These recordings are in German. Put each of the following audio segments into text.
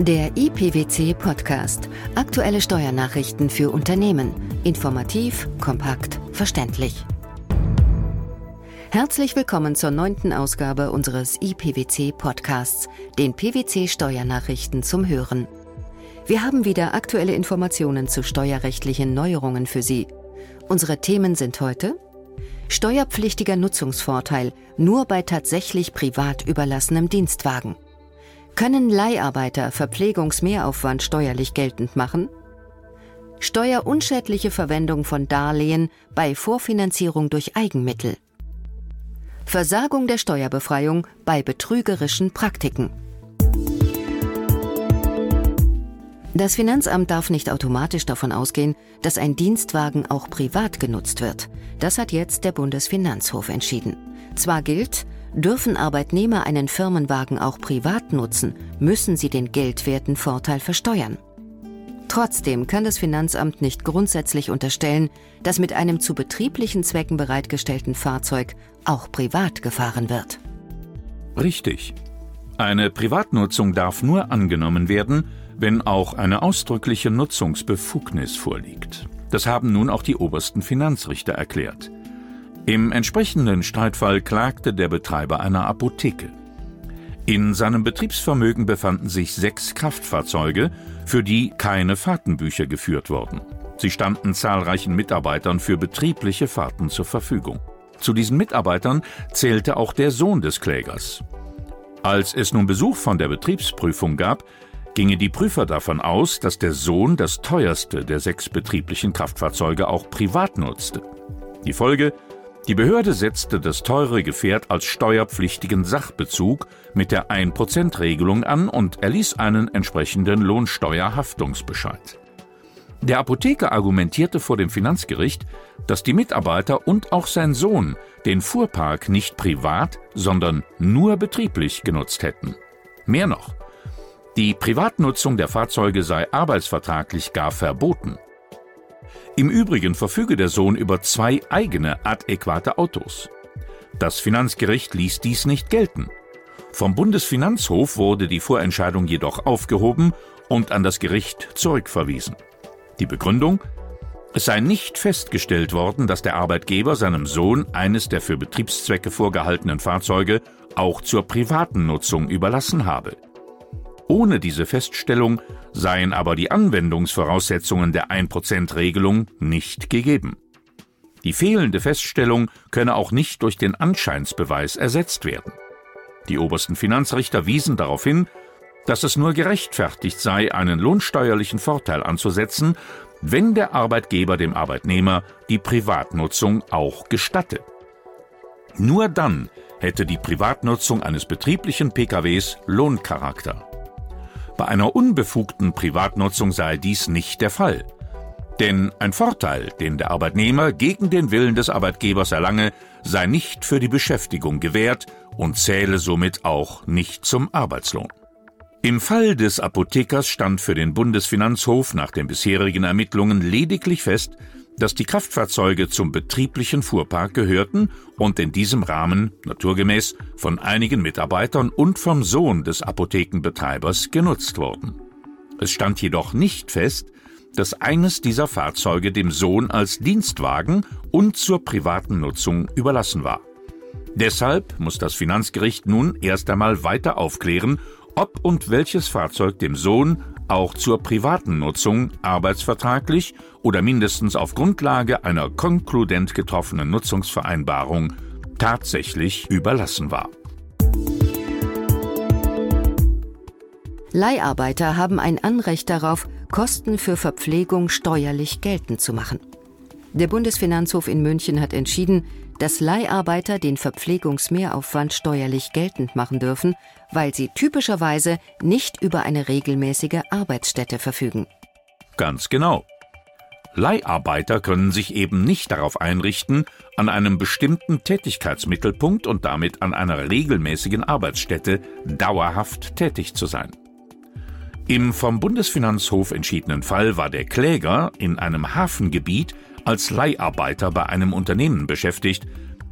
Der IPWC Podcast. Aktuelle Steuernachrichten für Unternehmen. Informativ, kompakt, verständlich. Herzlich willkommen zur neunten Ausgabe unseres IPWC Podcasts, den PWC Steuernachrichten zum Hören. Wir haben wieder aktuelle Informationen zu steuerrechtlichen Neuerungen für Sie. Unsere Themen sind heute Steuerpflichtiger Nutzungsvorteil nur bei tatsächlich privat überlassenem Dienstwagen. Können Leiharbeiter Verpflegungsmehraufwand steuerlich geltend machen? Steuerunschädliche Verwendung von Darlehen bei Vorfinanzierung durch Eigenmittel. Versagung der Steuerbefreiung bei betrügerischen Praktiken. Das Finanzamt darf nicht automatisch davon ausgehen, dass ein Dienstwagen auch privat genutzt wird. Das hat jetzt der Bundesfinanzhof entschieden. Zwar gilt, Dürfen Arbeitnehmer einen Firmenwagen auch privat nutzen, müssen sie den geldwerten Vorteil versteuern. Trotzdem kann das Finanzamt nicht grundsätzlich unterstellen, dass mit einem zu betrieblichen Zwecken bereitgestellten Fahrzeug auch privat gefahren wird. Richtig. Eine Privatnutzung darf nur angenommen werden, wenn auch eine ausdrückliche Nutzungsbefugnis vorliegt. Das haben nun auch die obersten Finanzrichter erklärt. Im entsprechenden Streitfall klagte der Betreiber einer Apotheke. In seinem Betriebsvermögen befanden sich sechs Kraftfahrzeuge, für die keine Fahrtenbücher geführt wurden. Sie standen zahlreichen Mitarbeitern für betriebliche Fahrten zur Verfügung. Zu diesen Mitarbeitern zählte auch der Sohn des Klägers. Als es nun Besuch von der Betriebsprüfung gab, gingen die Prüfer davon aus, dass der Sohn das teuerste der sechs betrieblichen Kraftfahrzeuge auch privat nutzte. Die Folge die Behörde setzte das teure Gefährt als steuerpflichtigen Sachbezug mit der 1%-Regelung an und erließ einen entsprechenden Lohnsteuerhaftungsbescheid. Der Apotheker argumentierte vor dem Finanzgericht, dass die Mitarbeiter und auch sein Sohn den Fuhrpark nicht privat, sondern nur betrieblich genutzt hätten. Mehr noch, die Privatnutzung der Fahrzeuge sei arbeitsvertraglich gar verboten. Im Übrigen verfüge der Sohn über zwei eigene adäquate Autos. Das Finanzgericht ließ dies nicht gelten. Vom Bundesfinanzhof wurde die Vorentscheidung jedoch aufgehoben und an das Gericht zurückverwiesen. Die Begründung? Es sei nicht festgestellt worden, dass der Arbeitgeber seinem Sohn eines der für Betriebszwecke vorgehaltenen Fahrzeuge auch zur privaten Nutzung überlassen habe. Ohne diese Feststellung seien aber die Anwendungsvoraussetzungen der 1%-Regelung nicht gegeben. Die fehlende Feststellung könne auch nicht durch den Anscheinsbeweis ersetzt werden. Die obersten Finanzrichter wiesen darauf hin, dass es nur gerechtfertigt sei, einen lohnsteuerlichen Vorteil anzusetzen, wenn der Arbeitgeber dem Arbeitnehmer die Privatnutzung auch gestatte. Nur dann hätte die Privatnutzung eines betrieblichen PKWs Lohncharakter. Bei einer unbefugten Privatnutzung sei dies nicht der Fall. Denn ein Vorteil, den der Arbeitnehmer gegen den Willen des Arbeitgebers erlange, sei nicht für die Beschäftigung gewährt und zähle somit auch nicht zum Arbeitslohn. Im Fall des Apothekers stand für den Bundesfinanzhof nach den bisherigen Ermittlungen lediglich fest, dass die Kraftfahrzeuge zum betrieblichen Fuhrpark gehörten und in diesem Rahmen naturgemäß von einigen Mitarbeitern und vom Sohn des Apothekenbetreibers genutzt wurden. Es stand jedoch nicht fest, dass eines dieser Fahrzeuge dem Sohn als Dienstwagen und zur privaten Nutzung überlassen war. Deshalb muss das Finanzgericht nun erst einmal weiter aufklären, ob und welches Fahrzeug dem Sohn auch zur privaten Nutzung arbeitsvertraglich oder mindestens auf Grundlage einer konkludent getroffenen Nutzungsvereinbarung tatsächlich überlassen war. Leiharbeiter haben ein Anrecht darauf, Kosten für Verpflegung steuerlich geltend zu machen. Der Bundesfinanzhof in München hat entschieden, dass Leiharbeiter den Verpflegungsmehraufwand steuerlich geltend machen dürfen, weil sie typischerweise nicht über eine regelmäßige Arbeitsstätte verfügen. Ganz genau. Leiharbeiter können sich eben nicht darauf einrichten, an einem bestimmten Tätigkeitsmittelpunkt und damit an einer regelmäßigen Arbeitsstätte dauerhaft tätig zu sein. Im vom Bundesfinanzhof entschiedenen Fall war der Kläger in einem Hafengebiet als Leiharbeiter bei einem Unternehmen beschäftigt,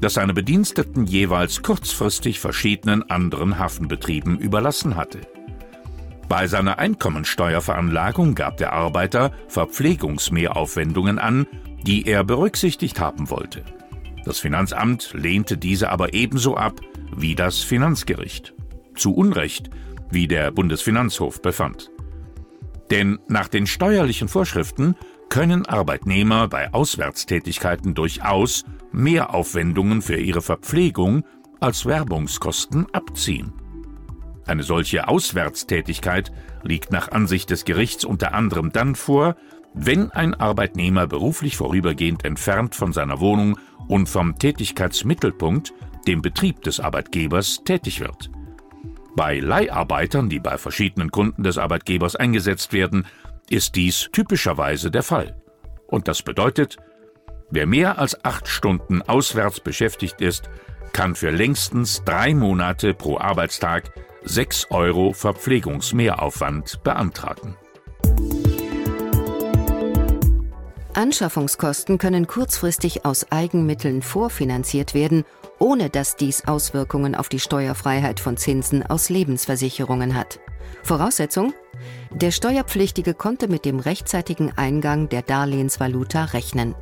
das seine Bediensteten jeweils kurzfristig verschiedenen anderen Hafenbetrieben überlassen hatte. Bei seiner Einkommensteuerveranlagung gab der Arbeiter Verpflegungsmehraufwendungen an, die er berücksichtigt haben wollte. Das Finanzamt lehnte diese aber ebenso ab wie das Finanzgericht. Zu Unrecht, wie der Bundesfinanzhof befand. Denn nach den steuerlichen Vorschriften können Arbeitnehmer bei Auswärtstätigkeiten durchaus Mehraufwendungen für ihre Verpflegung als Werbungskosten abziehen. Eine solche Auswärtstätigkeit liegt nach Ansicht des Gerichts unter anderem dann vor, wenn ein Arbeitnehmer beruflich vorübergehend entfernt von seiner Wohnung und vom Tätigkeitsmittelpunkt, dem Betrieb des Arbeitgebers, tätig wird. Bei Leiharbeitern, die bei verschiedenen Kunden des Arbeitgebers eingesetzt werden, ist dies typischerweise der Fall. Und das bedeutet, wer mehr als acht Stunden auswärts beschäftigt ist, kann für längstens drei Monate pro Arbeitstag 6 Euro Verpflegungsmehraufwand beantragen. Anschaffungskosten können kurzfristig aus Eigenmitteln vorfinanziert werden, ohne dass dies Auswirkungen auf die Steuerfreiheit von Zinsen aus Lebensversicherungen hat. Voraussetzung? Der Steuerpflichtige konnte mit dem rechtzeitigen Eingang der Darlehensvaluta rechnen.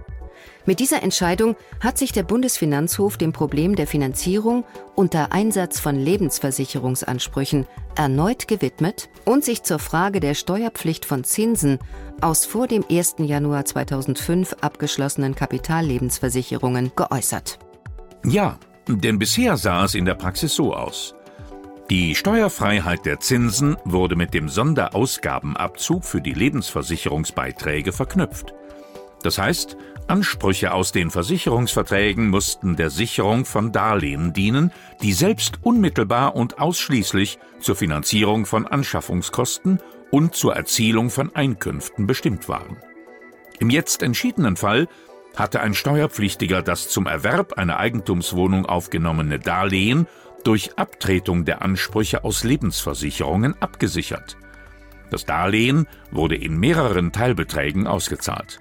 Mit dieser Entscheidung hat sich der Bundesfinanzhof dem Problem der Finanzierung unter Einsatz von Lebensversicherungsansprüchen erneut gewidmet und sich zur Frage der Steuerpflicht von Zinsen aus vor dem 1. Januar 2005 abgeschlossenen Kapitallebensversicherungen geäußert. Ja, denn bisher sah es in der Praxis so aus. Die Steuerfreiheit der Zinsen wurde mit dem Sonderausgabenabzug für die Lebensversicherungsbeiträge verknüpft. Das heißt, Ansprüche aus den Versicherungsverträgen mussten der Sicherung von Darlehen dienen, die selbst unmittelbar und ausschließlich zur Finanzierung von Anschaffungskosten und zur Erzielung von Einkünften bestimmt waren. Im jetzt entschiedenen Fall hatte ein Steuerpflichtiger das zum Erwerb einer Eigentumswohnung aufgenommene Darlehen durch Abtretung der Ansprüche aus Lebensversicherungen abgesichert. Das Darlehen wurde in mehreren Teilbeträgen ausgezahlt.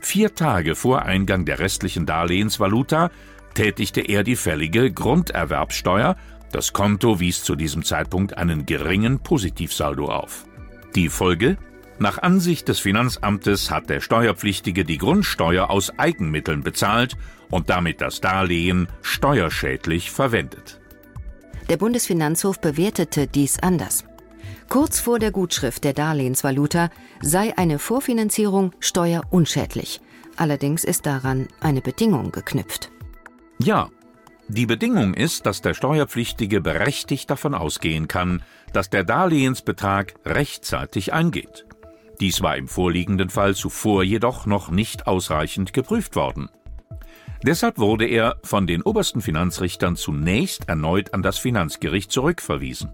Vier Tage vor Eingang der restlichen Darlehensvaluta tätigte er die fällige Grunderwerbsteuer, das Konto wies zu diesem Zeitpunkt einen geringen Positivsaldo auf. Die Folge? Nach Ansicht des Finanzamtes hat der Steuerpflichtige die Grundsteuer aus Eigenmitteln bezahlt und damit das Darlehen steuerschädlich verwendet. Der Bundesfinanzhof bewertete dies anders. Kurz vor der Gutschrift der Darlehensvaluta sei eine Vorfinanzierung steuerunschädlich. Allerdings ist daran eine Bedingung geknüpft. Ja, die Bedingung ist, dass der Steuerpflichtige berechtigt davon ausgehen kann, dass der Darlehensbetrag rechtzeitig eingeht. Dies war im vorliegenden Fall zuvor jedoch noch nicht ausreichend geprüft worden. Deshalb wurde er von den obersten Finanzrichtern zunächst erneut an das Finanzgericht zurückverwiesen.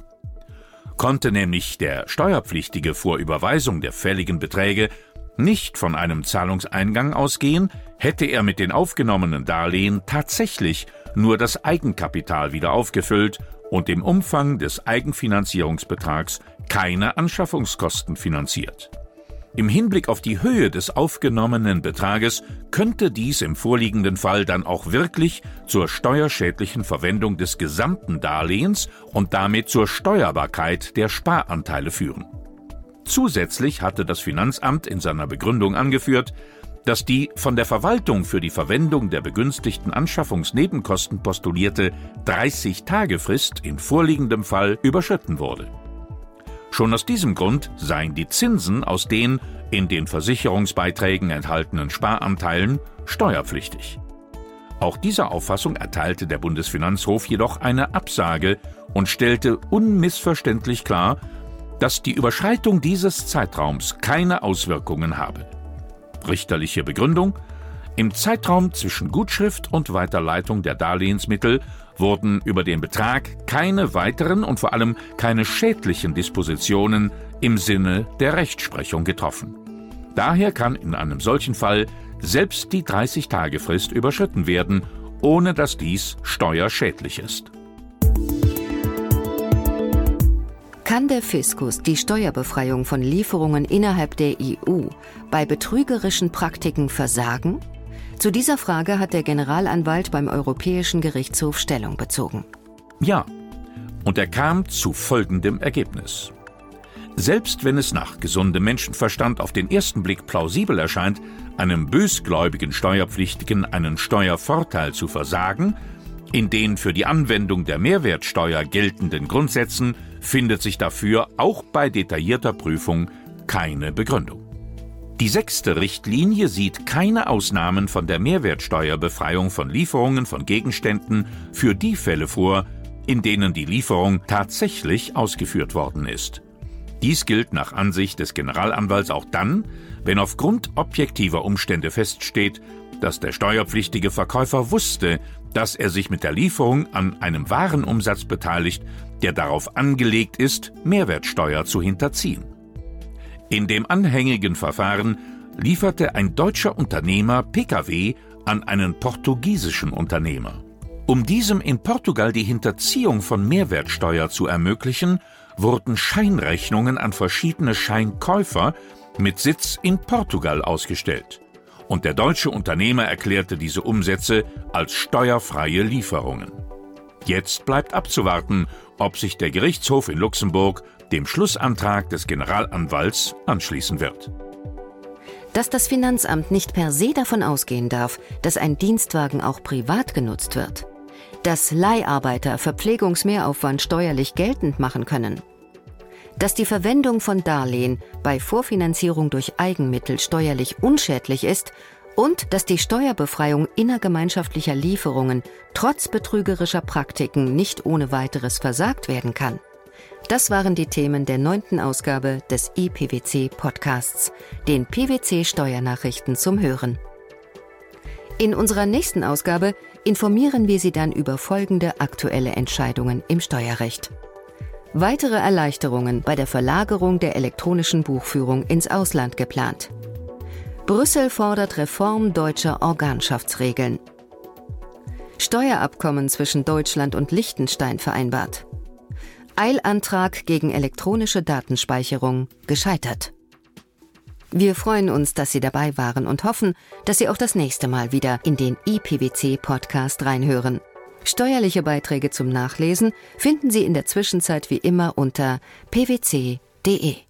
Konnte nämlich der Steuerpflichtige vor Überweisung der fälligen Beträge nicht von einem Zahlungseingang ausgehen, hätte er mit den aufgenommenen Darlehen tatsächlich nur das Eigenkapital wieder aufgefüllt und im Umfang des Eigenfinanzierungsbetrags keine Anschaffungskosten finanziert. Im Hinblick auf die Höhe des aufgenommenen Betrages könnte dies im vorliegenden Fall dann auch wirklich zur steuerschädlichen Verwendung des gesamten Darlehens und damit zur Steuerbarkeit der Sparanteile führen. Zusätzlich hatte das Finanzamt in seiner Begründung angeführt, dass die von der Verwaltung für die Verwendung der begünstigten Anschaffungsnebenkosten postulierte 30-Tage-Frist in vorliegendem Fall überschritten wurde. Schon aus diesem Grund seien die Zinsen aus den in den Versicherungsbeiträgen enthaltenen Sparanteilen steuerpflichtig. Auch dieser Auffassung erteilte der Bundesfinanzhof jedoch eine Absage und stellte unmissverständlich klar, dass die Überschreitung dieses Zeitraums keine Auswirkungen habe. Richterliche Begründung Im Zeitraum zwischen Gutschrift und Weiterleitung der Darlehensmittel wurden über den Betrag keine weiteren und vor allem keine schädlichen Dispositionen im Sinne der Rechtsprechung getroffen. Daher kann in einem solchen Fall selbst die 30-Tage-Frist überschritten werden, ohne dass dies steuerschädlich ist. Kann der Fiskus die Steuerbefreiung von Lieferungen innerhalb der EU bei betrügerischen Praktiken versagen? Zu dieser Frage hat der Generalanwalt beim Europäischen Gerichtshof Stellung bezogen. Ja, und er kam zu folgendem Ergebnis. Selbst wenn es nach gesundem Menschenverstand auf den ersten Blick plausibel erscheint, einem bösgläubigen Steuerpflichtigen einen Steuervorteil zu versagen, in den für die Anwendung der Mehrwertsteuer geltenden Grundsätzen findet sich dafür auch bei detaillierter Prüfung keine Begründung. Die sechste Richtlinie sieht keine Ausnahmen von der Mehrwertsteuerbefreiung von Lieferungen von Gegenständen für die Fälle vor, in denen die Lieferung tatsächlich ausgeführt worden ist. Dies gilt nach Ansicht des Generalanwalts auch dann, wenn aufgrund objektiver Umstände feststeht, dass der steuerpflichtige Verkäufer wusste, dass er sich mit der Lieferung an einem Warenumsatz beteiligt, der darauf angelegt ist, Mehrwertsteuer zu hinterziehen. In dem anhängigen Verfahren lieferte ein deutscher Unternehmer Pkw an einen portugiesischen Unternehmer. Um diesem in Portugal die Hinterziehung von Mehrwertsteuer zu ermöglichen, wurden Scheinrechnungen an verschiedene Scheinkäufer mit Sitz in Portugal ausgestellt. Und der deutsche Unternehmer erklärte diese Umsätze als steuerfreie Lieferungen. Jetzt bleibt abzuwarten, ob sich der Gerichtshof in Luxemburg dem Schlussantrag des Generalanwalts anschließen wird. Dass das Finanzamt nicht per se davon ausgehen darf, dass ein Dienstwagen auch privat genutzt wird. Dass Leiharbeiter Verpflegungsmehraufwand steuerlich geltend machen können dass die Verwendung von Darlehen bei Vorfinanzierung durch Eigenmittel steuerlich unschädlich ist und dass die Steuerbefreiung innergemeinschaftlicher Lieferungen trotz betrügerischer Praktiken nicht ohne weiteres versagt werden kann. Das waren die Themen der neunten Ausgabe des IPWC Podcasts, den PWC Steuernachrichten zum Hören. In unserer nächsten Ausgabe informieren wir Sie dann über folgende aktuelle Entscheidungen im Steuerrecht. Weitere Erleichterungen bei der Verlagerung der elektronischen Buchführung ins Ausland geplant. Brüssel fordert Reform deutscher Organschaftsregeln. Steuerabkommen zwischen Deutschland und Liechtenstein vereinbart. Eilantrag gegen elektronische Datenspeicherung gescheitert. Wir freuen uns, dass Sie dabei waren und hoffen, dass Sie auch das nächste Mal wieder in den IPWC-Podcast reinhören. Steuerliche Beiträge zum Nachlesen finden Sie in der Zwischenzeit wie immer unter pwc.de.